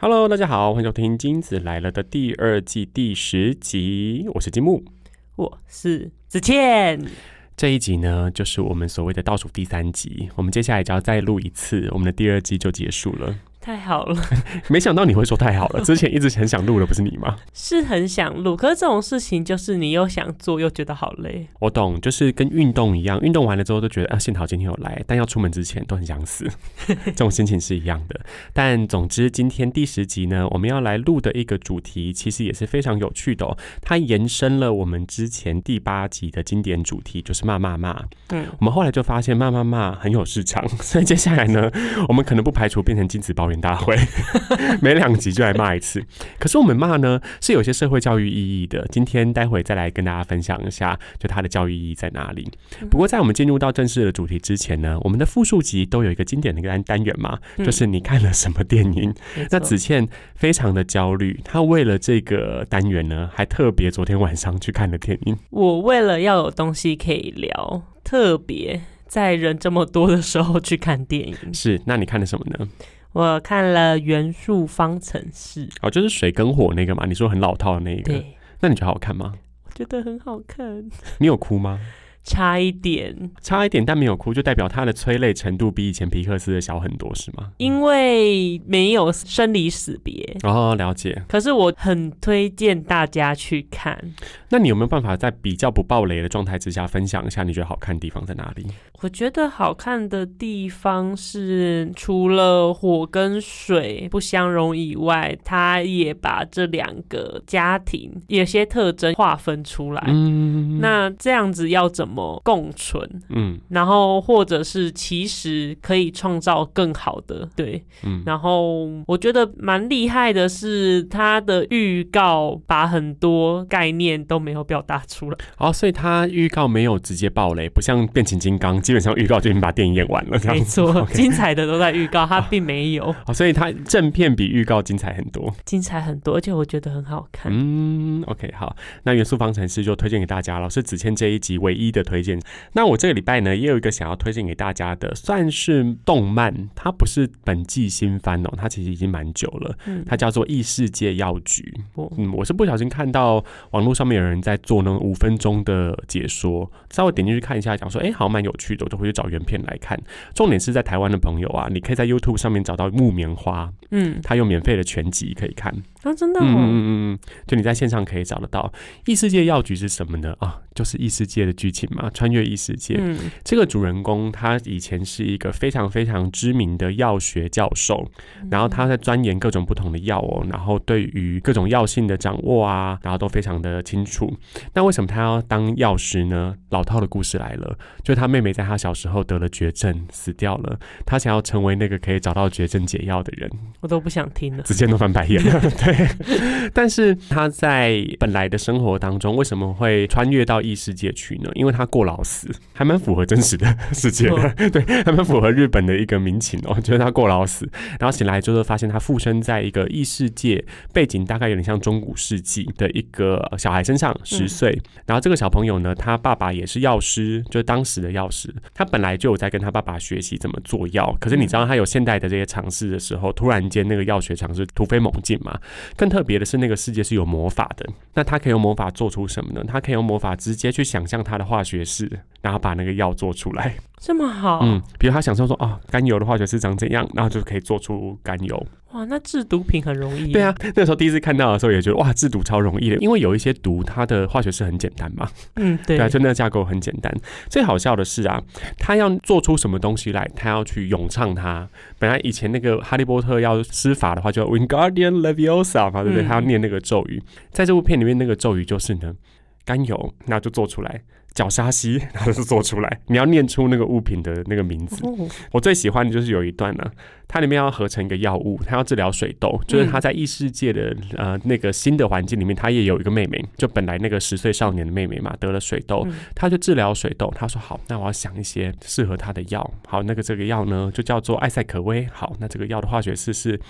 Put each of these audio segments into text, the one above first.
Hello，大家好，欢迎收听《金子来了》的第二季第十集，我是金木，我是子倩。这一集呢，就是我们所谓的倒数第三集，我们接下来只要再录一次，我们的第二季就结束了。太好了，没想到你会说太好了。之前一直很想录的，不是你吗？是很想录，可是这种事情就是你又想做又觉得好累。我懂，就是跟运动一样，运动完了之后都觉得啊，幸好今天有来，但要出门之前都很想死，这种心情是一样的。但总之，今天第十集呢，我们要来录的一个主题，其实也是非常有趣的。它延伸了我们之前第八集的经典主题，就是骂骂骂。嗯，我们后来就发现骂骂骂很有市场，所以接下来呢，我们可能不排除变成金子抱怨。大 会每两集就来骂一次，可是我们骂呢是有些社会教育意义的。今天待会再来跟大家分享一下，就它的教育意义在哪里。不过在我们进入到正式的主题之前呢，我们的复述集都有一个经典的一个单单元嘛，就是你看了什么电影？那子倩非常的焦虑，她为了这个单元呢，还特别昨天晚上去看了电影。我为了要有东西可以聊，特别在人这么多的时候去看电影。是，那你看的什么呢？我看了《元素方程式》哦，就是水跟火那个嘛？你说很老套的那一个，对，那你觉得好看吗？我觉得很好看。你有哭吗？差一点，差一点，但没有哭，就代表他的催泪程度比以前皮克斯的小很多，是吗？因为没有生离死别哦，了解。可是我很推荐大家去看。那你有没有办法在比较不暴雷的状态之下，分享一下你觉得好看的地方在哪里？我觉得好看的地方是，除了火跟水不相容以外，他也把这两个家庭有些特征划分出来。嗯，那这样子要怎么共存？嗯，然后或者是其实可以创造更好的对。嗯，然后我觉得蛮厉害的是，他的预告把很多概念都没有表达出来。哦，所以他预告没有直接爆雷，不像变形金刚。基本上预告就已经把电影演完了，没错，精彩的都在预告，他并没有，所以他正片比预告精彩很多，精彩很多，而且我觉得很好看。嗯，OK，好，那元素方程式就推荐给大家老师子谦这一集唯一的推荐。那我这个礼拜呢，也有一个想要推荐给大家的，算是动漫，它不是本季新番哦，它其实已经蛮久了，它叫做《异世界药局》。嗯，我是不小心看到网络上面有人在做那种五分钟的解说，稍微点进去看一下，讲说，哎，好像蛮有趣的。我就回去找原片来看。重点是在台湾的朋友啊，你可以在 YouTube 上面找到木棉花，嗯，它有免费的全集可以看。啊，真的？嗯嗯嗯，就你在线上可以找得到。异世界药局是什么呢？啊，就是异世界的剧情嘛，穿越异世界。嗯，这个主人公他以前是一个非常非常知名的药学教授，然后他在钻研各种不同的药哦，然后对于各种药性的掌握啊，然后都非常的清楚。那为什么他要当药师呢？老套的故事来了，就他妹妹在他小时候得了绝症，死掉了，他想要成为那个可以找到绝症解药的人。我都不想听了，直接都翻白眼了。对，但是他在本来的生活当中，为什么会穿越到异世界去呢？因为他过劳死，还蛮符合真实的世界的，对，还蛮符合日本的一个民情哦。就是他过劳死，然后醒来之后发现他附身在一个异世界，背景大概有点像中古世纪的一个小孩身上，十岁。然后这个小朋友呢，他爸爸也是药师，就是当时的药师。他本来就有在跟他爸爸学习怎么做药，可是你知道他有现代的这些尝试的时候，突然间那个药学尝试突飞猛进嘛。更特别的是，那个世界是有魔法的。那他可以用魔法做出什么呢？他可以用魔法直接去想象他的化学式，然后把那个药做出来。这么好？嗯，比如他想象说，啊，甘油的化学式长怎样，然后就可以做出甘油。哇，那制毒品很容易。对啊，那时候第一次看到的时候也觉得，哇，制毒超容易的，因为有一些毒，它的化学式很简单嘛。嗯，对。对啊，就那个架构很简单。最好笑的是啊，他要做出什么东西来，他要去咏唱它。本来以前那个哈利波特要施法的话，就 Wingardium Leviosa 嘛，对不对？他要念那个咒语，在这部片里面那个咒语就是呢，甘油，那就做出来。绞沙西，然后就做出来。你要念出那个物品的那个名字。我最喜欢的就是有一段呢，它里面要合成一个药物，它要治疗水痘。就是他在异世界的呃那个新的环境里面，他也有一个妹妹，就本来那个十岁少年的妹妹嘛，得了水痘，他就治疗水痘。他说好，那我要想一些适合他的药。好，那个这个药呢，就叫做艾塞可威。好，那这个药的化学式是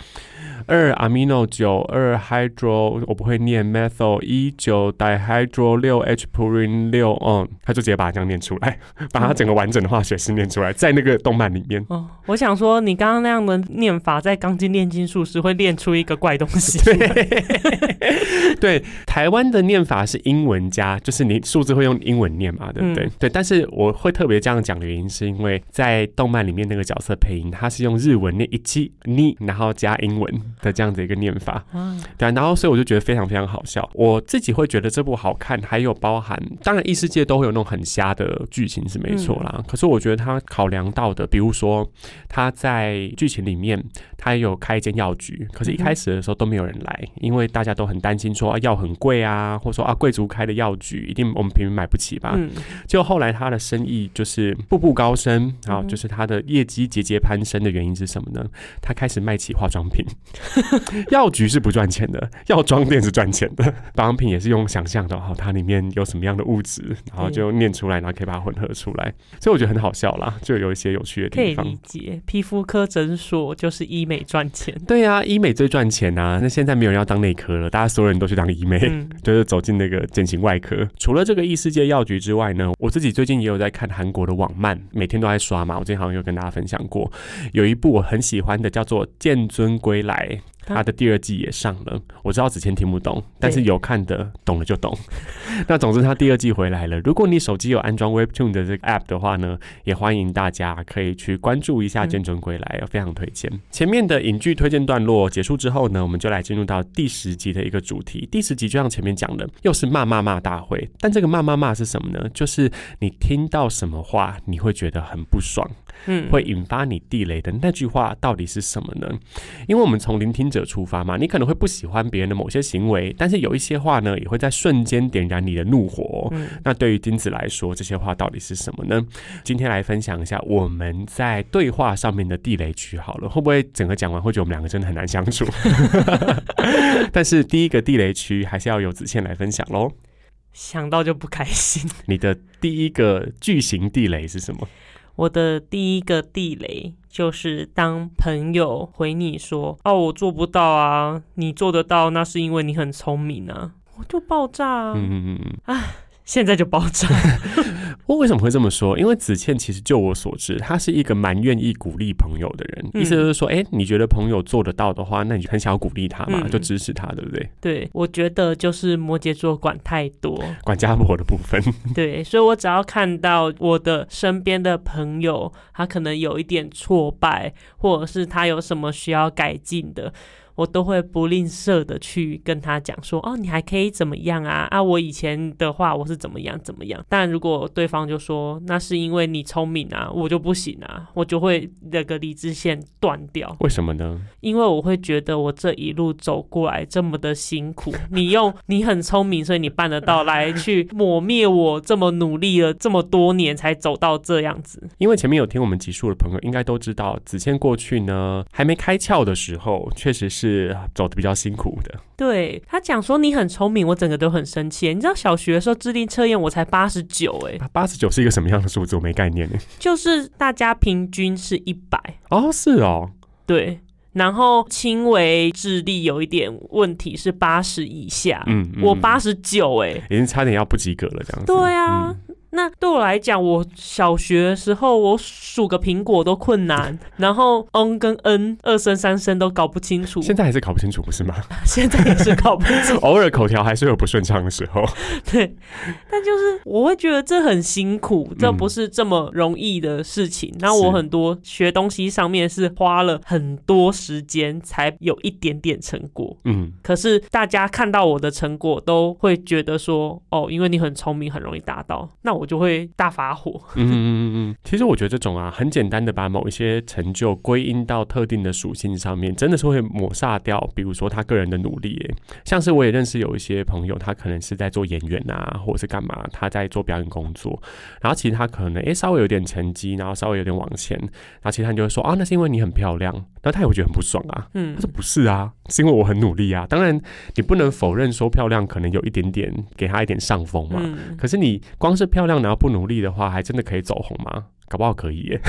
二 amino 九二 hydro，我不会念 methyl 一九 dihydro 六 h purine 六嗯。他就直接把它这样念出来，把它整个完整的化学式念出来，在那个动漫里面。哦，我想说，你刚刚那样的念法，在钢筋炼金术师会练出一个怪东西。对，台湾的念法是英文加，就是你数字会用英文念嘛，对不对？嗯对，但是我会特别这样讲的原因，是因为在动漫里面那个角色配音，他是用日文念一七你，然后加英文的这样子一个念法。啊，对啊，然后所以我就觉得非常非常好笑。我自己会觉得这部好看，还有包含，当然异世界都会有那种很瞎的剧情是没错啦。可是我觉得他考量到的，比如说他在剧情里面，他也有开一间药局，可是一开始的时候都没有人来，因为大家都很担心说、啊、药很贵啊，或者说啊贵族开的药局一定我们平民买不起吧。嗯，就后来他的生意就是步步高升然后就是他的业绩节节攀升的原因是什么呢？他开始卖起化妆品，药局是不赚钱的，药妆店是赚钱的，保养品也是用想象的哈，它里面有什么样的物质，然后就念出来，然后可以把它混合出来，所以我觉得很好笑啦，就有一些有趣的地方可以理。解。皮肤科诊所就是医美赚钱。对啊、医美最赚钱啊、那现在没有人要当内科了，大家所有人都去当医美。嗯，就是走进那个整形外科。除了这个异世界药局之外呢，我自己最近也有在看韩国的网漫，每天都在刷嘛。我之前好像有跟大家分享过，有一部我很喜欢的，叫做《剑尊归来》。它的第二季也上了，我知道子谦听不懂，但是有看的懂了就懂。那总之，他第二季回来了。如果你手机有安装 Webtoon 的这个 App 的话呢，也欢迎大家可以去关注一下《嗯剑尊归来》，非常推荐。前面的影剧推荐段落结束之后呢，我们就来进入到第十集的一个主题。第十集就像前面讲的，又是骂骂骂大会。但这个骂骂骂是什么呢？就是你听到什么话，你会觉得很不爽，嗯，会引发你地雷的那句话到底是什么呢？因为我们从聆听者出发嘛，你可能会不喜欢别人的某些行为，但是有一些话呢，也会在瞬间点燃你的怒火。嗯那对于金子来说，这些话到底是什么呢？今天来分享一下我们在对话上面的地雷区好了，会不会整个讲完会觉得我们两个真的很难相处？但是第一个地雷区还是要由子倩来分享喽。想到就不开心。你的第一个巨型地雷是什么？我的第一个地雷就是当朋友回你说：“哦，我做不到啊，你做得到，那是因为你很聪明啊。”我就爆炸啊！嗯嗯嗯啊。现在就爆炸。我为什么会这么说？因为子倩其实就我所知，她是一个蛮愿意鼓励朋友的人。嗯意思就是说，哎、你觉得朋友做得到的话，那你就很想要鼓励他嘛，嗯就支持他，对不对？对，我觉得就是摩羯座管太多。管家婆的部分，对，所以我只要看到我的身边的朋友，他可能有一点挫败，或者是他有什么需要改进的。我都会不吝啬的去跟他讲说，哦，你还可以怎么样啊？啊，我以前的话我是怎么样怎么样。但如果对方就说那是因为你聪明啊，我就不行啊，我就会那个理智线断掉。为什么呢？因为我会觉得我这一路走过来这么的辛苦，你用你很聪明，所以你办得到来去抹灭我这么努力了这么多年才走到这样子。因为前面有听我们集数的朋友应该都知道，子倩过去呢还没开窍的时候，确实是走的比较辛苦的。对他讲说你很聪明，我整个都很生气。你知道小学的时候智力测验我才八十九，哎，八十九是一个什么样的数字？我没概念呢。就是大家平均是一百，哦，是哦，对。然后轻微智力有一点问题是八十以下，嗯，嗯我八十九，哎，已经差点要不及格了，这样子。对啊，嗯那对我来讲，我小学的时候我数个苹果都困难，然后 n 跟 n 二声三声都搞不清楚，现在还是搞不清楚，不是吗？现在也是搞不清楚。偶尔口条还是有不顺畅的时候。对，但就是我会觉得这很辛苦，这嗯不是这么容易的事情。然后我很多学东西上面是花了很多时间才有一点点成果。嗯，可是大家看到我的成果，都会觉得说，哦，因为你很聪明，很容易达到，那我就会大发火。嗯嗯嗯嗯，其实我觉得这种啊，很简单的把某一些成就归因到特定的属性上面，真的是会抹煞掉，比如说他个人的努力耶。像是我也认识有一些朋友，他可能是在做演员啊，或者是干嘛，他在做表演工作，然后其实他可能诶稍微有点成绩，然后稍微有点往前，然后其他人就会说啊，那是因为你很漂亮，然后他也会觉得很不爽啊。嗯他说不是啊，是因为我很努力啊。当然，你不能否认说漂亮可能有一点点给他一点上风嘛。嗯，可是你光是漂亮然后不努力的话，还真的可以走红吗？搞不好可以耶。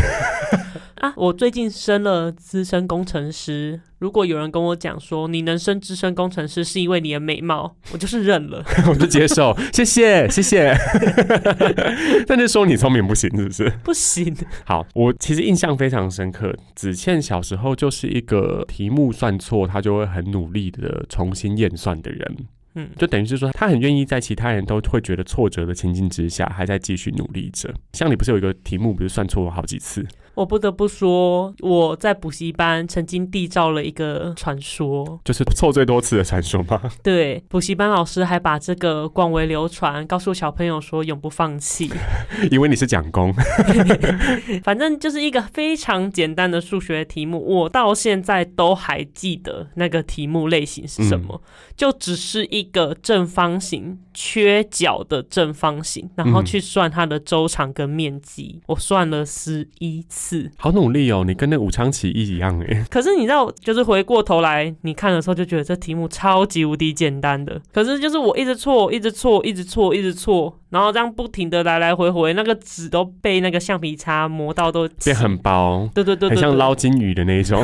啊，我最近升了资深工程师。如果有人跟我讲说你能升资深工程师是因为你的美貌，我就是认了，我就接受，谢谢谢谢。但是说你聪明不行，是不是？不行。好，我其实印象非常深刻，子倩小时候就是一个题目算错，她就会很努力的重新验算的人。嗯，就等于是说，他很愿意在其他人都会觉得挫折的情境之下，还在继续努力着。像你不是有一个题目，不是算错了好几次？我不得不说，我在补习班曾经缔造了一个传说，就是错最多次的传说吗？对，补习班老师还把这个广为流传，告诉小朋友说永不放弃。因为你是讲工，反正就是一个非常简单的数学题目，我到现在都还记得那个题目类型是什么，就只是一个正方形缺角的正方形，然后去算它的周长跟面积，我算了十一次。好努力哦，你跟那武昌起义一样哎。可是你知道，就是回过头来你看的时候，就觉得这题目超级无敌简单的。可是就是我一直错，一直错，一直错，一直错，然后这样不停的来来回回，那个纸都被那个橡皮擦磨到都变很薄。对对对，很像捞金鱼的那种，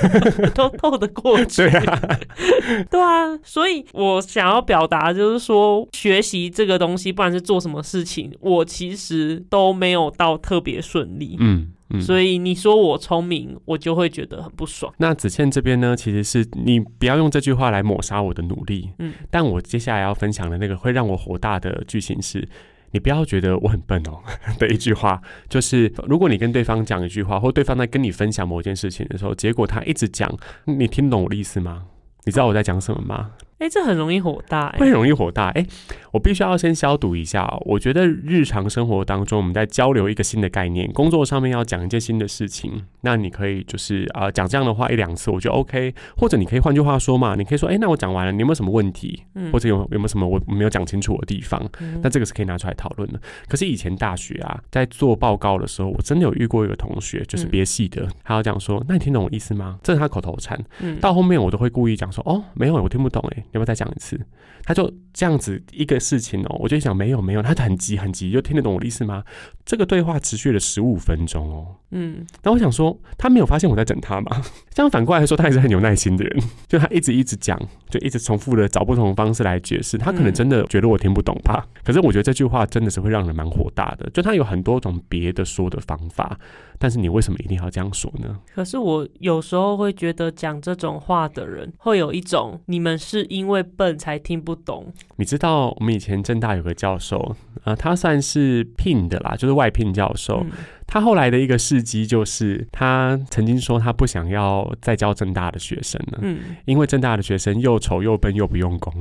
都透得过去。对啊，对啊。所以我想要表达就是说，学习这个东西，不管是做什么事情，我其实都没有到特别顺利。嗯。所以你说我聪明，我就会觉得很不爽。那子倩这边呢，其实是你不要用这句话来抹杀我的努力。嗯，但我接下来要分享的那个会让我火大的剧情是，你不要觉得我很笨哦 的一句话，就是如果你跟对方讲一句话，或对方在跟你分享某件事情的时候，结果他一直讲，你听懂我的意思吗？你知道我在讲什么吗？哎，这很容易火大，会容易火大。哎，我必须要先消毒一下。我觉得日常生活当中，我们在交流一个新的概念，工作上面要讲一件新的事情，那你可以就是啊讲这样的话一两次，我觉得 OK。或者你可以换句话说嘛，你可以说，哎，那我讲完了，你有没有什么问题？嗯或者有有没有什么我没有讲清楚的地方？嗯那这个是可以拿出来讨论的。可是以前大学啊，在做报告的时候，我真的有遇过一个同学，就是别系的，他要讲说，那你听懂我意思吗？这是他口头禅。到后面我都会故意讲说，哦，没有，我听不懂，哎，要不要再讲一次？他就这样子一个事情哦，我就想没有没有，他很急很急，就听得懂我的意思吗？这个对话持续了十五分钟哦，嗯，那我想说他没有发现我在整他吗？这样反过来说，他也是很有耐心的人，就他一直一直讲，就一直重复的找不同的方式来解释，他可能真的觉得我听不懂吧？可是我觉得这句话真的是会让人蛮火大的，就他有很多种别的说的方法。但是你为什么一定要这样说呢？可是我有时候会觉得讲这种话的人会有一种你们是因为笨才听不懂。你知道我们以前正大有个教授啊，他算是聘的啦，就是外聘教授。他后来的一个事迹就是，他曾经说他不想要再教正大的学生了，嗯，因为正大的学生又丑又笨又不用功，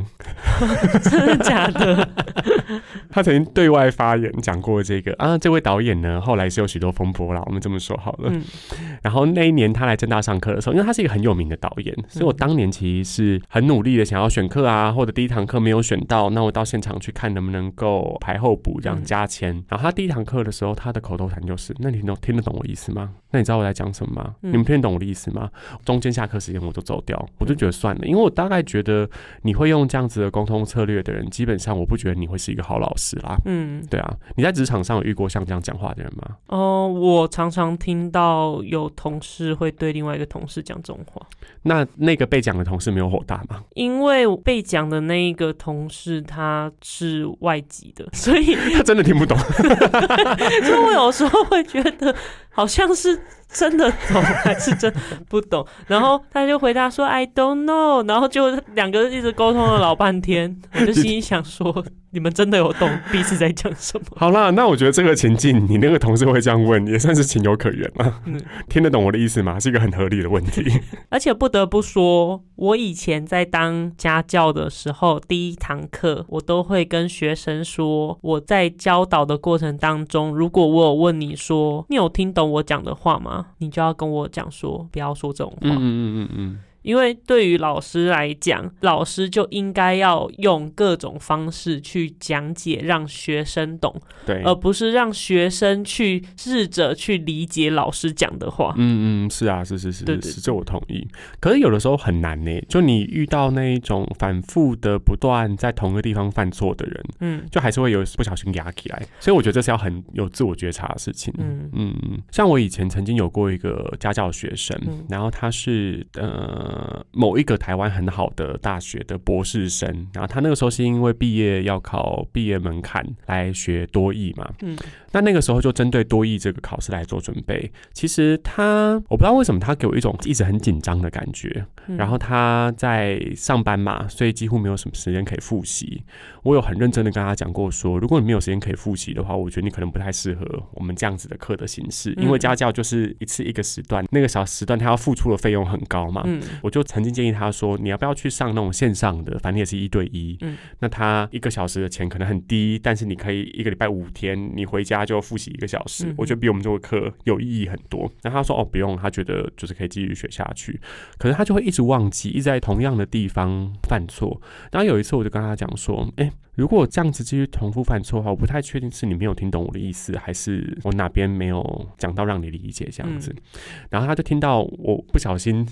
真的假的？他曾经对外发言讲过这个啊。这位导演呢，后来是有许多风波啦，我们这么说好了。嗯然后那一年他来正大上课的时候，因为他是一个很有名的导演，所以我当年其实是很努力的想要选课啊，或者第一堂课没有选到，那我到现场去看能不能够排后补这样加签。然后他第一堂课的时候，他的口头禅就是。那你能听得懂我意思吗？那你知道我在讲什么吗？你们听得懂我的意思吗？中间下课时间我就走掉，我就觉得算了，因为我大概觉得你会用这样子的沟通策略的人，基本上我不觉得你会是一个好老师啦。嗯，对啊，你在职场上有遇过像这样讲话的人吗？哦，我常常听到有同事会对另外一个同事讲这种话。那那个被讲的同事没有火大吗？因为被讲的那一个同事他是外籍的，所以他真的听不懂。所以我有时候会觉得好像是。真的懂还是真不懂？然后他就回答说 “I don't know”，然后就两个人一直沟通了老半天。我就心里想说：“你们真的有懂 彼此在讲什么？”好啦，那我觉得这个情境，你那个同事会这样问，也算是情有可原了。听得懂我的意思吗？是一个很合理的问题。而且不得不说，我以前在当家教的时候，第一堂课我都会跟学生说：“我在教导的过程当中，如果我有问你说，你有听懂我讲的话吗？”你就要跟我讲说，不要说这种话。嗯嗯嗯嗯。因为对于老师来讲，老师就应该要用各种方式去讲解，让学生懂，对，而不是让学生去试着去理解老师讲的话。嗯嗯，是啊，是是是是是，这我同意。可是有的时候很难呢，就你遇到那一种反复的不断在同一个地方犯错的人，嗯就还是会有不小心压起来。所以我觉得这是要很有自我觉察的事情。嗯嗯，嗯，像我以前曾经有过一个家教学生，嗯然后他是呃某一个台湾很好的大学的博士生，然后他那个时候是因为毕业要考毕业门槛来学多译嘛，嗯那那个时候就针对多译这个考试来做准备。其实他我不知道为什么他给我一种一直很紧张的感觉，嗯然后他在上班嘛，所以几乎没有什么时间可以复习。我有很认真的跟他讲过说，如果你没有时间可以复习的话，我觉得你可能不太适合我们这样子的课的形式，因为嗯家教就是一次一个时段，那个小时段他要付出的费用很高嘛。嗯我就曾经建议他说，你要不要去上那种线上的，反正也是一对一。嗯那他一个小时的钱可能很低，但是你可以一个礼拜五天，你回家就复习一个小时，嗯我觉得比我们这个课有意义很多。然后他说哦不用，他觉得就是可以继续学下去，可是他就会一直忘记，一直在同样的地方犯错。然后有一次我就跟他讲说，哎、如果这样子继续重复犯错的话，我不太确定是你没有听懂我的意思，还是我哪边没有讲到让你理解这样子。然后他就听到我不小心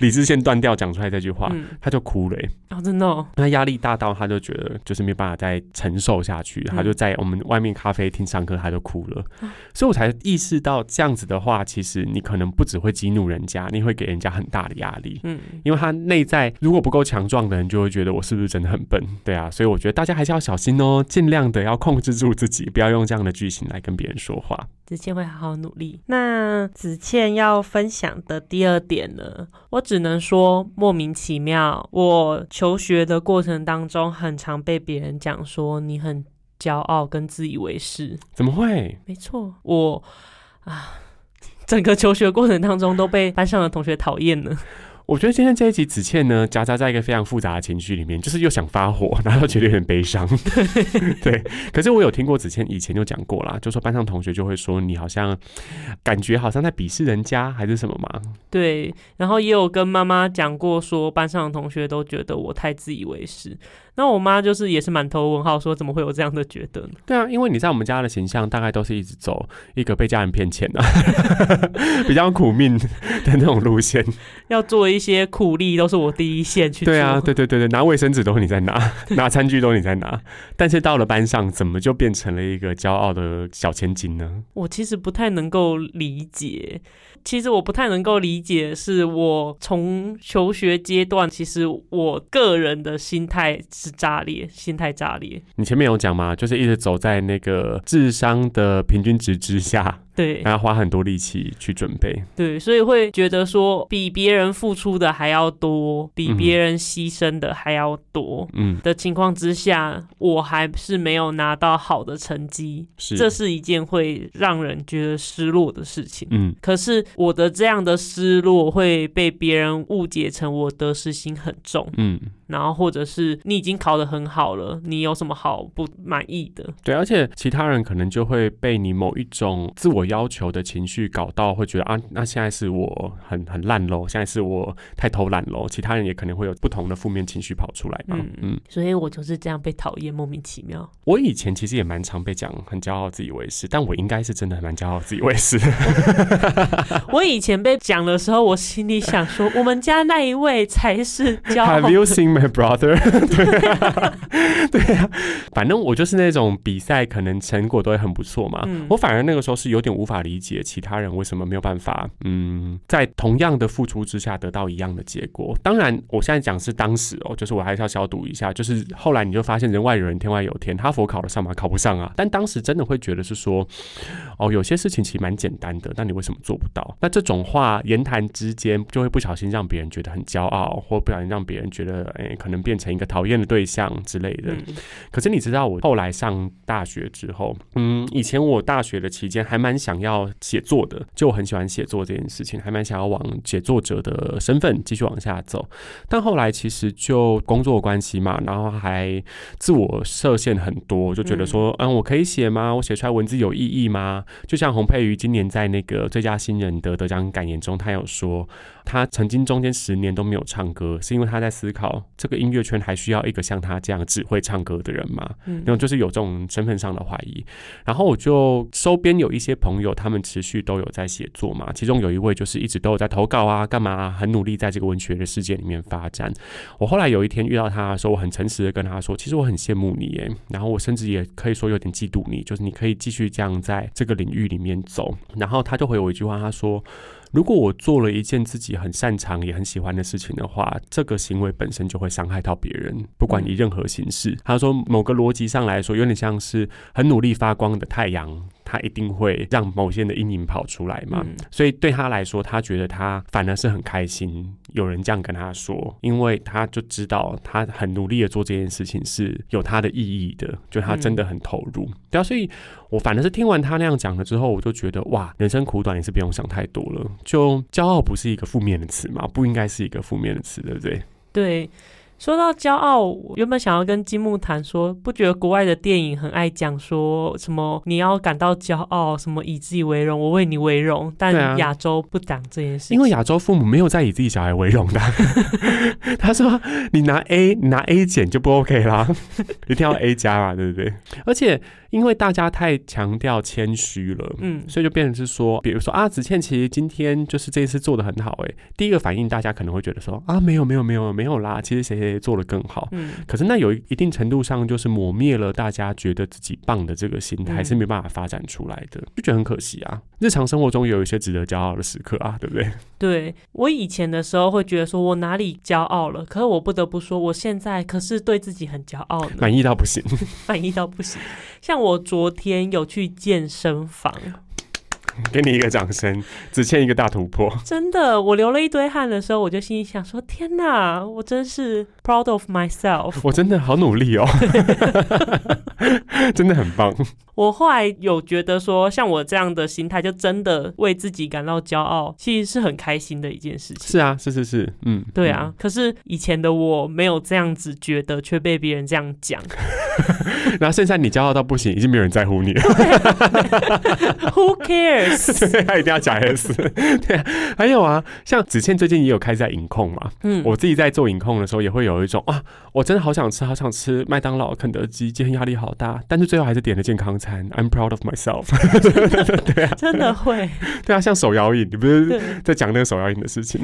理智线断掉讲出来这句话，嗯，他就哭了、欸。哦，真的、哦，他压力大到他就觉得就是没办法再承受下去，嗯他就在我们外面咖啡厅上课，他就哭了。所以我才意识到这样子的话，其实你可能不只会激怒人家，你会给人家很大的压力。嗯因为他内在如果不够强壮的人，就会觉得我是不是真的很笨？对啊，所以我觉得大家还是要小心哦，尽量的要控制住自己，不要用这样的句型来跟别人说话。子倩会好好努力。那子倩要分享的第二点呢，我只能说莫名其妙。我求学的过程当中，很常被别人讲说你很骄傲跟自以为是。怎么会？没错，我啊，整个求学过程当中都被班上的同学讨厌了。我觉得今天这一集子倩呢，夹杂在一个非常复杂的情绪里面，就是又想发火，然后又觉得有点悲伤。对，可是我有听过子倩以前就讲过啦，就说班上同学就会说你好像感觉好像在鄙视人家还是什么嘛。对，然后也有跟妈妈讲过，说班上的同学都觉得我太自以为是。那我妈就是也是满头问号，说怎么会有这样的觉得呢？对啊，因为你在我们家的形象大概都是一直走一个被家人骗钱的、比较苦命的那种路线。要做一些苦力，都是我第一线去做。对啊，对对对对，拿卫生纸都是你在拿，拿餐具都是你在拿，但是到了班上，怎么就变成了一个骄傲的小千金呢？我其实不太能够理解。其实我不太能够理解，是我从求学阶段，其实我个人的心态是炸裂，心态炸裂。你前面有讲吗，就是一直走在那个智商的平均值之下，对还要花很多力气去准备。对，所以会觉得说，比别人付出的还要多，比嗯别人牺牲的还要多。嗯，的情况之下，我还是没有拿到好的成绩，是，这是一件会让人觉得失落的事情。嗯可是我的这样的失落会被别人误解成我得失心很重，嗯，然后或者是你已经考得很好了，你有什么好不满意的？对，而且其他人可能就会被你某一种自我要求的情绪搞到，会觉得啊，那现在是我很很烂喽，现在是我太偷懒喽。其他人也可能会有不同的负面情绪跑出来嘛。嗯嗯所以我就是这样被讨厌，莫名其妙。我以前其实也蛮常被讲很骄傲、自以为是，但我应该是真的蛮骄傲、自以为是。我以前被讲的时候，我心里想说，我们家那一位才是骄傲 Have you。seen my brother？对啊，对啊，反正我就是那种比赛可能成果都会很不错嘛。嗯我反而那个时候是有点无法理解其他人为什么没有办法，嗯，在同样的付出之下得到一样的结果。当然，我现在讲是当时哦，就是我还是要消毒一下，就是后来你就发现人外有人，天外有天，哈佛考得上吗？考不上啊。但当时真的会觉得是说，哦，有些事情其实蛮简单的，那你为什么做不到？那这种话言谈之间就会不小心让别人觉得很骄傲，或不小心让别人觉得，哎、可能变成一个讨厌的对象之类的。嗯可是你知道，我后来上大学之后，嗯，以前我大学的期间还蛮想要写作的，就我很喜欢写作这件事情，还蛮想要往写作者的身份继续往下走。但后来其实就工作关系嘛，然后还自我设限很多，就觉得说，嗯，我可以写吗？我写出来文字有意义吗？就像洪佩瑜今年在那个最佳新人年的得奖感言中，他有说，他曾经中间十年都没有唱歌，是因为他在思考这个音乐圈还需要一个像他这样只会唱歌的人吗？嗯，那种就是有这种身份上的怀疑。然后我就周边有一些朋友，他们持续都有在写作嘛，其中有一位就是一直都有在投稿啊，干嘛很努力在这个文学的世界里面发展。我后来有一天遇到他的时候，我很诚实的跟他说，其实我很羡慕你耶，然后我甚至也可以说有点嫉妒你，就是你可以继续这样在这个领域里面走。然后他就回我一句话，他说。如果我做了一件自己很擅长也很喜欢的事情的话，这个行为本身就会伤害到别人，不管以任何形式。他说，某个逻辑上来说，有点像是很努力发光的太阳。他一定会让某些人的阴影跑出来嘛，所以对他来说，他觉得他反而是很开心，有人这样跟他说，因为他就知道他很努力的做这件事情是有他的意义的，就他真的很投入。对啊，所以我反而是听完他那样讲了之后，我就觉得哇，人生苦短也是不用想太多了。就骄傲不是一个负面的词嘛，不应该是一个负面的词，对不对？对。说到骄傲，原本想要跟金木谈说，不觉得国外的电影很爱讲说什么你要感到骄傲，什么以自己为荣，我为你为荣，但亚洲不讲这件事，因为亚洲父母没有在以自己小孩为荣的。他说你拿 A，你拿 A 减就不 OK 啦，一定要 A 加嘛，对不对？而且。因为大家太强调谦虚了，嗯，所以就变成是说，比如说啊，子倩其实今天就是这一次做的很好，哎，第一个反应大家可能会觉得说啊，没有没有没有没有啦，其实谁谁做的更好，嗯，可是那有一定程度上就是磨灭了大家觉得自己棒的这个心态，是没办法发展出来的，就觉得很可惜啊。日常生活中有一些值得骄傲的时刻啊，对不对？对我以前的时候会觉得说我哪里骄傲了，可是我不得不说，我现在可是对自己很骄傲，满意到不行，满意到不行，像。我昨天有去健身房，给你一个掌声，只欠一个大突破。真的，我流了一堆汗的时候，我就心里想说：天哪，我真是 proud of myself。我真的好努力哦，真的很棒。我后来有觉得说，像我这样的心态，就真的为自己感到骄傲，其实是很开心的一件事情。是啊，是是是，嗯，对啊。可是以前的我没有这样子觉得，却被别人这样讲。然后剩下你骄傲到不行，已经没有人在乎你了。Who cares？对，他一定要加 S。对啊，还有啊，像子倩最近也有开始在影控嘛。嗯，我自己在做影控的时候，也会有一种啊，我真的好想吃，好想吃麦当劳、肯德基，今天压力好大，但是最后还是点了健康餐。I'm proud of myself。对啊，真的会。对啊，像手摇饮，你不是在讲那个手摇饮的事情？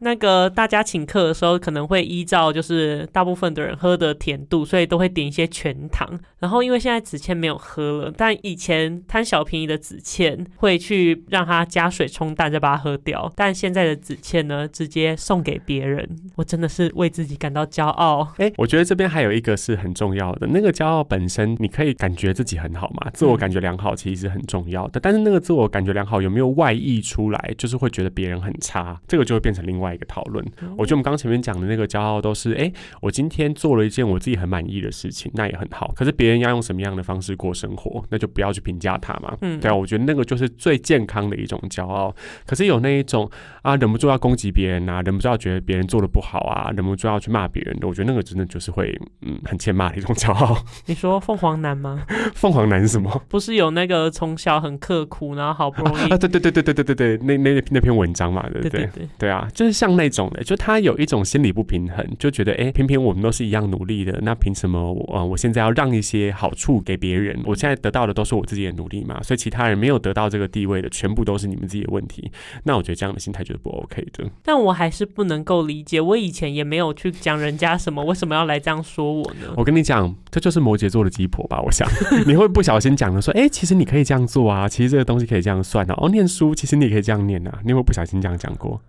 那个大家请客的时候，可能会依照就是大部分的人喝的甜度，所以都会点一些全糖。然后因为现在子倩没有喝了，但以前贪小便宜的子倩会去让他加水冲淡，再把它喝掉。但现在的子倩呢，直接送给别人。我真的是为自己感到骄傲。哎，我觉得这边还有一个是很重要的，那个骄傲本身，你可以感觉自己很好嘛。自我感觉良好其实是很重要的，但是那个自我感觉良好有没有外溢出来，就是会觉得别人很差，这个就会变成另外一个讨论。我觉得我们刚前面讲的那个骄傲都是，哎，我今天做了一件我自己很满意的事情，那也很好。可是别人要用什么样的方式过生活，那就不要去评价他嘛。嗯，对啊，我觉得那个就是最健康的一种骄傲。可是有那一种啊，忍不住要攻击别人啊，忍不住要觉得别人做的不好啊，忍不住要去骂别人我觉得那个真的就是会，嗯，很欠骂的一种骄傲。你说凤凰男吗？凤凰男是什么？不是有那个从小很刻苦，然后好不容易啊？对对对对对对对对，那那那那篇文章嘛，对对对对啊，就是像那种的，就他有一种心理不平衡，就觉得哎，偏偏我们都是一样努力的，那凭什么我啊，我现在要让一些好处给别人？我现在得到的都是我自己的努力嘛，所以其他人没有得到这个地位的，全部都是你们自己的问题。那我觉得这样的心态就是不 OK 的。但我还是不能够理解，我以前也没有去讲人。家什么，为什么要来这样说我呢？我跟你讲，这就是摩羯座的鸡婆吧？我想 你会不小心讲的说，哎，其实你可以这样做啊，其实这个东西可以这样算的哦。念书其实你也可以这样念啊，你有没有不小心这样讲过？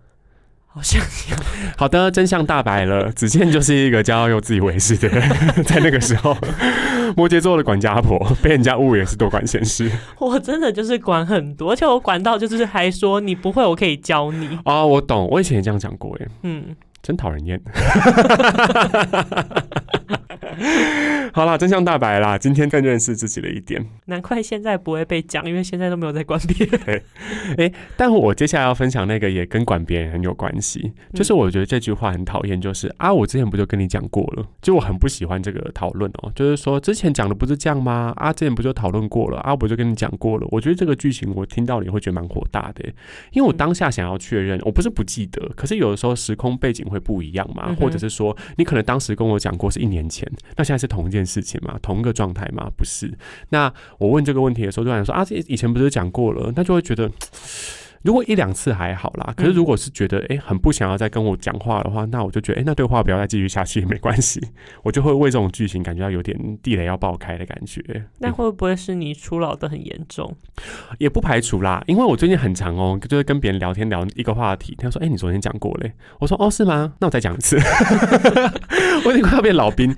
好像有。好的，真相大白了，子健就是一个骄傲又自以为是的人。在那个时候，摩羯座的管家婆被人家误也是多管闲事。我真的就是管很多，而且我管到就是还说你不会，我可以教你。哦，我懂，我以前也这样讲过，哎，嗯，真讨人厌。好啦，真相大白啦，今天更认识自己了一点。难怪现在不会被讲，因为现在都没有在管别人。哎，但我接下来要分享那个也跟管别人很有关系，就是我觉得这句话很讨厌，就是啊，我之前不就跟你讲过了，就我很不喜欢这个讨论哦，就是说之前讲的不是这样吗？啊，之前不就讨论过了？啊，我就跟你讲过了。我觉得这个剧情我听到你会觉得蛮火大的，因为我当下想要确认，我不是不记得，可是有的时候时空背景会不一样嘛，或者是说你可能当时跟我讲过是一年前，那现在是同一件事情吗，同一个状态吗？不是。那我问这个问题的时候，就想说啊，这以前不是讲过了，他就会觉得。如果一两次还好啦，可是如果是觉得哎很不想要再跟我讲话的话，那我就觉得哎那对话不要再继续下去也没关系，我就会为这种剧情感觉到有点地雷要爆开的感觉。那会不会是你初老的很严重？也不排除啦，因为我最近很长哦，就是跟别人聊天聊一个话题，他说哎你昨天讲过嘞，我说哦是吗？那我再讲一次，我已经快要变老兵。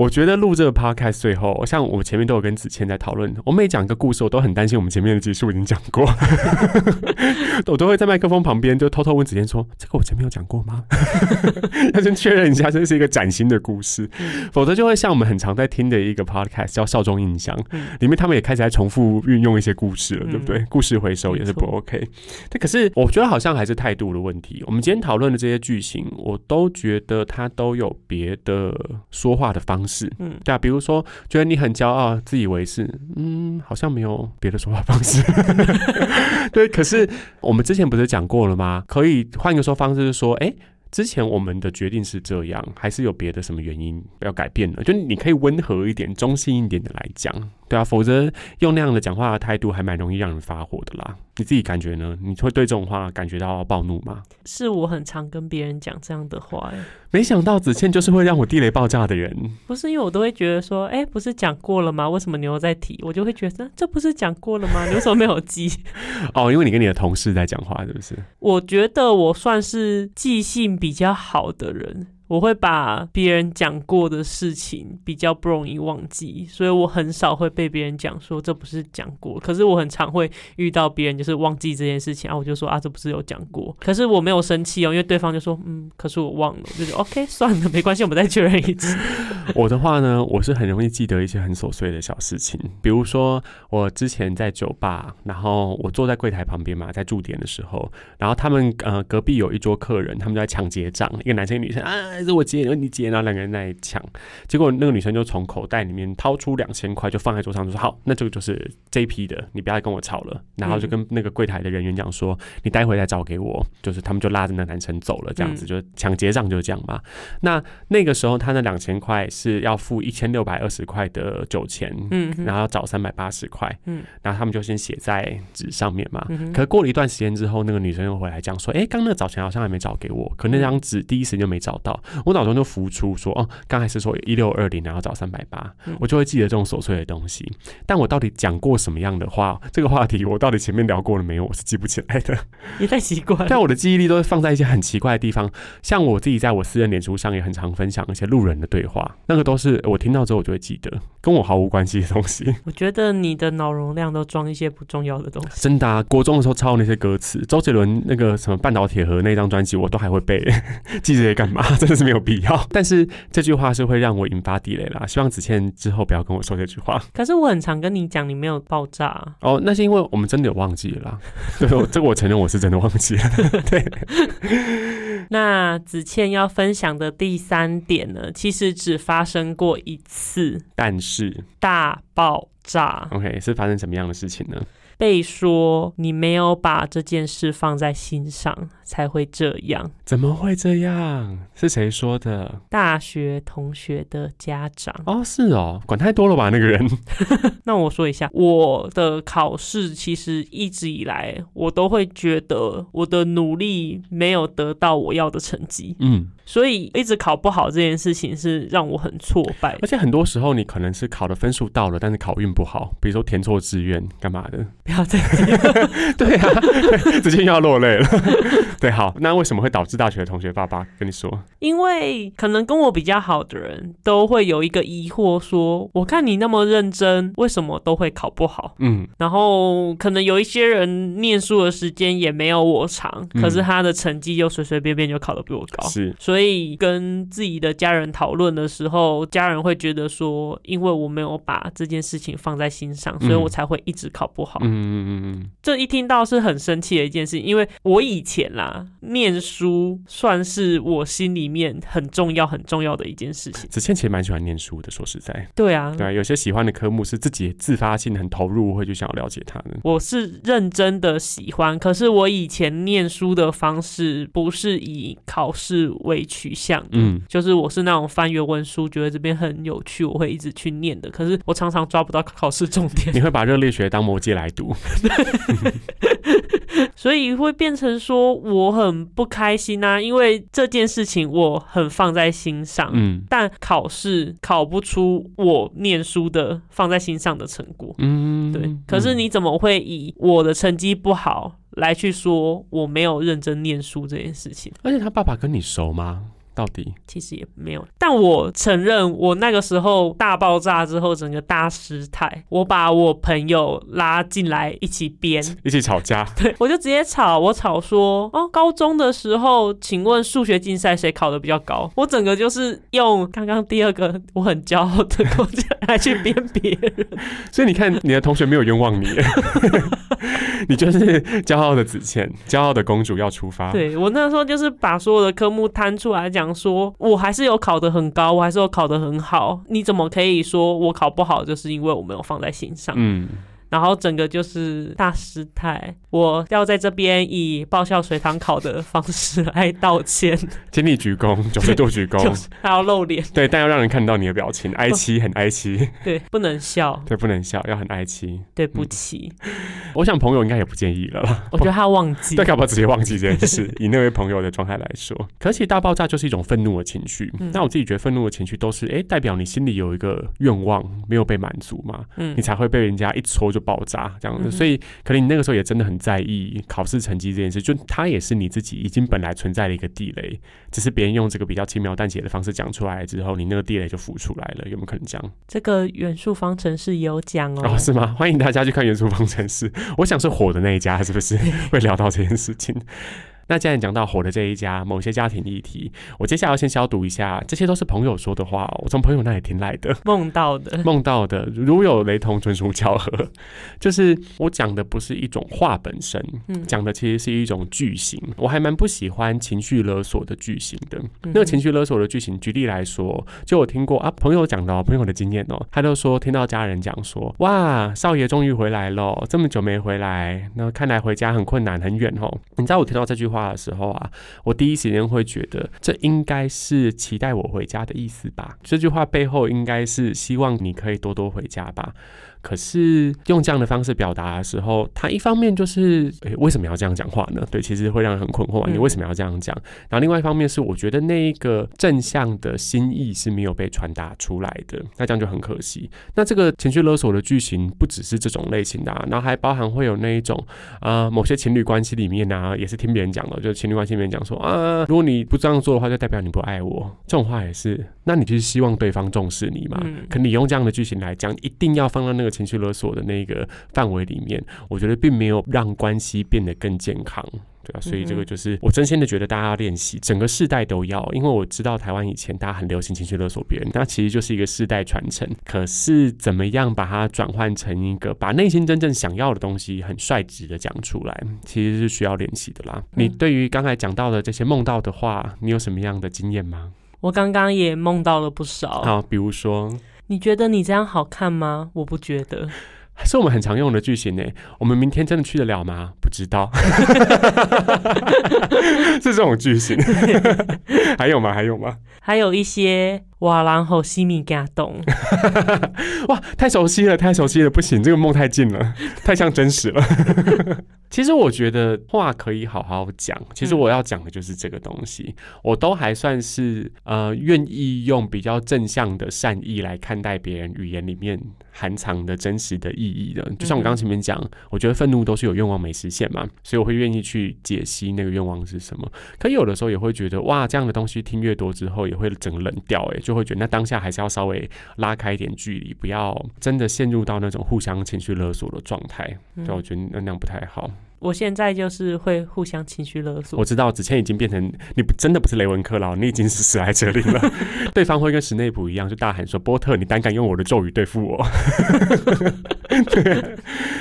我觉得录这个 podcast 最后，像我前面都有跟子谦在讨论，我每讲一个故事，我都很担心我们前面的集数已经讲过，我都会在麦克风旁边就偷偷问子谦说：“这个我前面有讲过吗？” 要先确认一下，这是一个崭新的故事，否则就会像我们很常在听的一个 podcast 叫《少中印象》，里面他们也开始在重复运用一些故事了，对不对？故事回收也是不 OK。但可是我觉得好像还是态度的问题。我们今天讨论的这些剧情，我都觉得他都有别的说话的方。方式，嗯，对啊，比如说觉得你很骄傲、自以为是，嗯，好像没有别的说话方式，对。可是我们之前不是讲过了吗？可以换一个说方式，是说，哎，之前我们的决定是这样，还是有别的什么原因要改变呢？就你可以温和一点、中性一点的来讲。对啊，否则用那样的讲话的态度，还蛮容易让人发火的啦。你自己感觉呢？你会对这种话感觉到暴怒吗？是我很常跟别人讲这样的话，哎，没想到子倩就是会让我地雷爆炸的人。不是因为我都会觉得说，哎，不是讲过了吗？为什么你又在提？我就会觉得，这不是讲过了吗？你为什么没有记？哦，因为你跟你的同事在讲话，是不是？我觉得我算是记性比较好的人。我会把别人讲过的事情比较不容易忘记，所以我很少会被别人讲说这不是讲过。可是我很常会遇到别人就是忘记这件事情啊，我就说啊这不是有讲过。可是我没有生气哦，因为对方就说嗯，可是我忘了，就是 OK 算了，没关系，我们再确认一次。我的话呢，我是很容易记得一些很琐碎的小事情，比如说我之前在酒吧，然后我坐在柜台旁边嘛，在驻点的时候，然后他们呃隔壁有一桌客人，他们在抢结账，一个男生一个女生啊。还是我接，你接，然后两个人在抢，结果那个女生就从口袋里面掏出两千块，就放在桌上，就说：“好，那这个就是这一批的，你不要再跟我吵了。”然后就跟那个柜台的人员讲说：“你待会再找给我。”就是他们就拉着那男生走了，这样子就抢劫账就是这样嘛。那那个时候他那两千块是要付一千六百二十块的酒钱，嗯，然后要找三百八十块，嗯，然后他们就先写在纸上面嘛。可过了一段时间之后，那个女生又回来讲说：“哎，刚那个找钱好像还没找给我，可那张纸第一时间就没找到。”我脑中就浮出说，哦，刚开始说一六二零，然后找三百八，我就会记得这种琐碎的东西。但我到底讲过什么样的话？这个话题我到底前面聊过了没有？我是记不起来的。你太奇怪。但我的记忆力都是放在一些很奇怪的地方，像我自己在我私人脸书上也很常分享一些路人的对话，那个都是我听到之后我就会记得，跟我毫无关系的东西。我觉得你的脑容量都装一些不重要的东西。真的啊，国中的时候抄那些歌词，周杰伦那个什么半岛铁盒那张专辑，我都还会背，记这些干嘛？真的。是没有必要，但是这句话是会让我引发地雷啦。希望子倩之后不要跟我说这句话。可是我很常跟你讲，你没有爆炸哦。那是因为我们真的有忘记了。对，这个我承认我是真的忘记了。对。那子倩要分享的第三点呢，其实只发生过一次，但是大爆炸。OK，是发生什么样的事情呢？被说你没有把这件事放在心上，才会这样。怎么会这样？是谁说的？大学同学的家长。哦，是哦，管太多了吧？那个人。那我说一下，我的考试其实一直以来，我都会觉得我的努力没有得到我要的成绩。嗯。所以一直考不好这件事情是让我很挫败，而且很多时候你可能是考的分数到了，但是考运不好，比如说填错志愿干嘛的，不要再对啊，直接又要落泪了。对，好，那为什么会导致大学的同学爸爸跟你说？因为可能跟我比较好的人都会有一个疑惑，说我看你那么认真，为什么都会考不好？嗯，然后可能有一些人念书的时间也没有我长，可是他的成绩又随随便便就考得比我高，是，所以。所以跟自己的家人讨论的时候，家人会觉得说，因为我没有把这件事情放在心上，所以我才会一直考不好。嗯嗯嗯嗯，这一听到是很生气的一件事情，因为我以前啦，念书算是我心里面很重要、很重要的一件事情。子倩其实蛮喜欢念书的，说实在，对啊，对啊，有些喜欢的科目是自己自发性很投入，会去想要了解它的。我是认真的喜欢，可是我以前念书的方式不是以考试为取向，嗯，就是我是那种翻原文书，觉得这边很有趣，我会一直去念的。可是我常常抓不到考试重点，你会把热力学当魔戒来读，所以会变成说我很不开心啊，因为这件事情我很放在心上，嗯。但考试考不出我念书的放在心上的成果。嗯，对，可是嗯你怎么会以我的成绩不好来去说我没有认真念书这件事情？而且他爸爸跟你熟吗？到底？其实也没有，但我承认，我那个时候大爆炸之后，整个大失态，我把我朋友拉进来一起编，一起吵架？对我就直接吵，我吵说，哦，高中的时候，请问数学竞赛谁考的比较高？我整个就是用刚刚第二个我很骄傲的东西来去编别人，所以你看，你的同学没有冤枉你，你就是骄傲的子倩，骄傲的公主要出发。对我那时候就是把所有的科目摊出来讲想说，我还是有考得很高，我还是有考得很好。你怎么可以说我考不好，就是因为我没有放在心上？嗯，然后整个就是大失态。我要在这边以爆笑水堂考的方式来道歉，请你鞠躬，九十度鞠躬。就是还要露脸，对，但要让人看到你的表情，哀戚，很哀戚。对，不能笑，对，不能笑，要很哀戚。对不起。我想朋友应该也不介意了啦。我觉得他忘记对，，搞不好直接忘记这件事。以那位朋友的状态来说，可是其实大爆炸就是一种愤怒的情绪。嗯那我自己觉得愤怒的情绪都是，哎、代表你心里有一个愿望没有被满足嘛，嗯你才会被人家一戳就爆炸这样子。嗯所以可能你那个时候也真的很在意考试成绩这件事，就它也是你自己已经本来存在的一个地雷，只是别人用这个比较轻描淡写的方式讲出来之后，你那个地雷就浮出来了。有没有可能这样？这个元素方程式有讲哦哦，是吗？欢迎大家去看《元素方程式》，我想是火的那一家，是不是 会聊到这件事情？那既然讲到火的这一家，某些家庭议题，我接下来要先消毒一下，这些都是朋友说的话哦，我从朋友那里听来的。梦到的，梦到的，如有雷同，纯属巧合。就是我讲的不是一种话本身，嗯讲的其实是一种句型。我还蛮不喜欢情绪勒索的句型的。嗯那个情绪勒索的句型，举例来说，就我听过啊，朋友讲的、哦，朋友的经验哦，他就说听到家人讲说，哇，少爷终于回来了，这么久没回来，那看来回家很困难，很远哦。你知道我听到这句话的时候啊，我第一时间会觉得，这应该是期待我回家的意思吧？这句话背后应该是希望你可以多多回家吧？可是用这样的方式表达的时候，他一方面就是，诶、为什么要这样讲话呢？对，其实会让人很困惑，嗯你为什么要这样讲？然后另外一方面是，我觉得那一个正向的心意是没有被传达出来的，那这样就很可惜。那这个情绪勒索的剧情不只是这种类型的、啊，然后还包含会有那一种啊、呃某些情侣关系里面啊、也是听别人讲的，就是情侣关系里面讲说啊，如果你不这样做的话，就代表你不爱我。这种话也是，那你就是希望对方重视你嘛？嗯可你用这样的剧情来讲，一定要放到那个情绪勒索的那个范围里面，我觉得并没有让关系变得更健康。对啊，所以这个嗯就是我真心的觉得大家要练习，整个世代都要，因为我知道台湾以前大家很流行情绪勒索别人，那其实就是一个世代传承。可是怎么样把它转换成一个把内心真正想要的东西很率直的讲出来，其实是需要练习的啦。你嗯对于刚才讲到的这些梦到的话，你有什么样的经验吗？我刚刚也梦到了不少。好，比如说。你觉得你这样好看吗？我不觉得。是我们很常用的句型呢。我们明天真的去得了吗？不知道，是这种句型。还有吗？还有吗？还有一些哇，然后西米给他懂，哇，太熟悉了，太熟悉了，不行，这个梦太近了，太像真实了。其实我觉得话可以好好讲，其实嗯我要讲的就是这个东西，我都还算是呃愿意用比较正向的善意来看待别人语言里面含藏的真实的意义的。就像我刚刚前面讲，我觉得愤怒都是有愿望没实现嘛，所以我会愿意去解析那个愿望是什么。可有的时候也会觉得哇，这样的东西听越多之后，也会整个冷掉，哎，就会觉得那当下还是要稍微拉开一点距离，不要真的陷入到那种互相情绪勒索的状态。嗯对，我觉得那那样不太好。我现在就是会互相情绪勒索我。知道子谦已经变成你不真的不是雷文克劳，你已经是史莱哲林了。对方会跟史内普一样，就大喊说：“波特，你胆敢用我的咒语对付我？”对，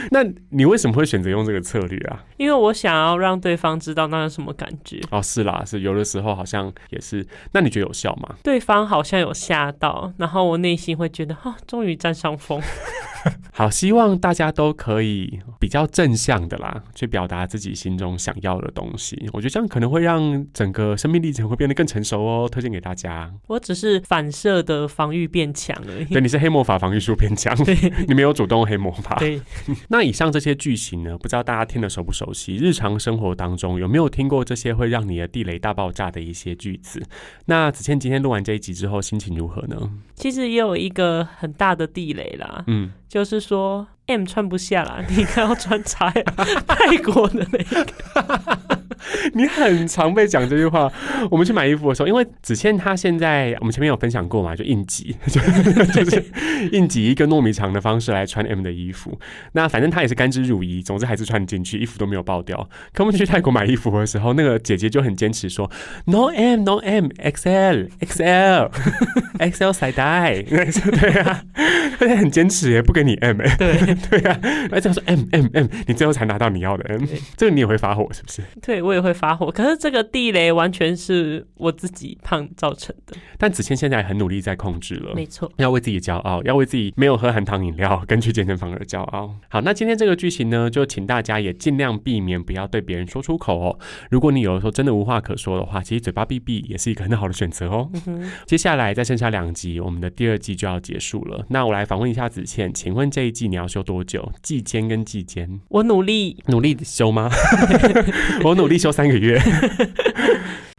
那你为什么会选择用这个策略啊？因为我想要让对方知道那是什么感觉。哦，是啦，是有的时候好像也是。那你觉得有效吗？对方好像有吓到，然后我内心会觉得，哦，终于占上风。好，希望大家都可以比较正向的啦，去表达自己心中想要的东西。我觉得这样可能会让整个生命历程会变得更成熟哦。推荐给大家。我只是反射的防御变强而已。对，你是黑魔法防御术变强，你没有主动黑魔法。对，那以上这些句型呢，不知道大家听得熟不熟悉？日常生活当中有没有听过这些会让你的地雷大爆炸的一些句子？那子倩今天录完这一集之后，心情如何呢？其实也有一个很大的地雷啦，嗯，就是说 M 穿不下啦，你应该要穿 X 泰国的那个。你很常被讲这句话。我们去买衣服的时候，因为子倩她现在我们前面有分享过嘛，就应急，就 就是应急一个糯米肠的方式来穿 M 的衣服。那反正她也是甘之如饴，总之还是穿进去，衣服都没有爆掉。可我们去泰国买衣服的时候，那个姐姐就很坚持说 No M No M XL XL XL 塞带，对啊，她很坚持耶，不给你 M 哎，对对啊，而且说 M M M，你最后才拿到你要的 M，这个你也会发火是不是？对，我也会发火。可是这个地雷完全是我自己胖造成的，但子谦现在很努力在控制了。没错。要为自己骄傲，要为自己没有喝含糖饮料跟去健身房而骄傲。好，那今天这个剧情呢，就请大家也尽量避免不要对别人说出口哦。如果你有的时候真的无话可说的话，其实嘴巴闭闭也是一个很好的选择哦。接下来再剩下两集，我们的第二季就要结束了。那我来访问一下子倩，请问这一季你要修多久？季间跟季间，我努力努力修吗？我努力休三个月。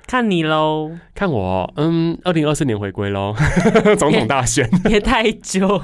看你喽，看我，嗯，二零二四年回归喽，总统大选。也太久。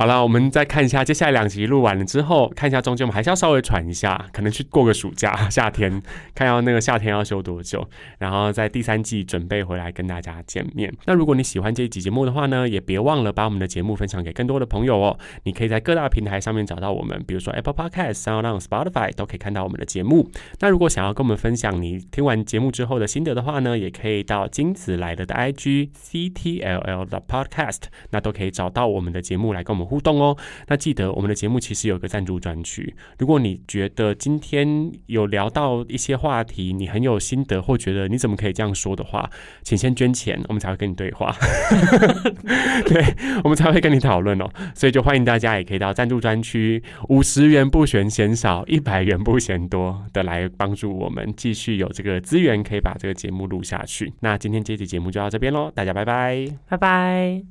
好了，我们再看一下接下来两集录完了之后，看一下中间我们还是要稍微喘一下，可能去过个暑假，夏天看要那个夏天要休多久，然后在第三季准备回来跟大家见面。那如果你喜欢这一集节目的话呢，也别忘了把我们的节目分享给更多的朋友哦。你可以在各大平台上面找到我们，比如说 Apple Podcast、SoundOn、Spotify 都可以看到我们的节目。那如果想要跟我们分享你听完节目之后的心得的话呢，也可以到金子来了的 IG CTLL 的 Podcast，那都可以找到我们的节目来跟我们互动哦。那记得我们的节目其实有个赞助专区，如果你觉得今天有聊到一些话题，你很有心得，或觉得你怎么可以这样说的话，请先捐钱，我们才会跟你对话，对我们才会跟你讨论哦。所以就欢迎大家也可以到赞助专区，五十元不嫌嫌少，一百元不嫌多的来帮助我们继续有这个资源可以把这个节目录下去。那今天这期节目就到这边喽，大家拜拜。拜拜。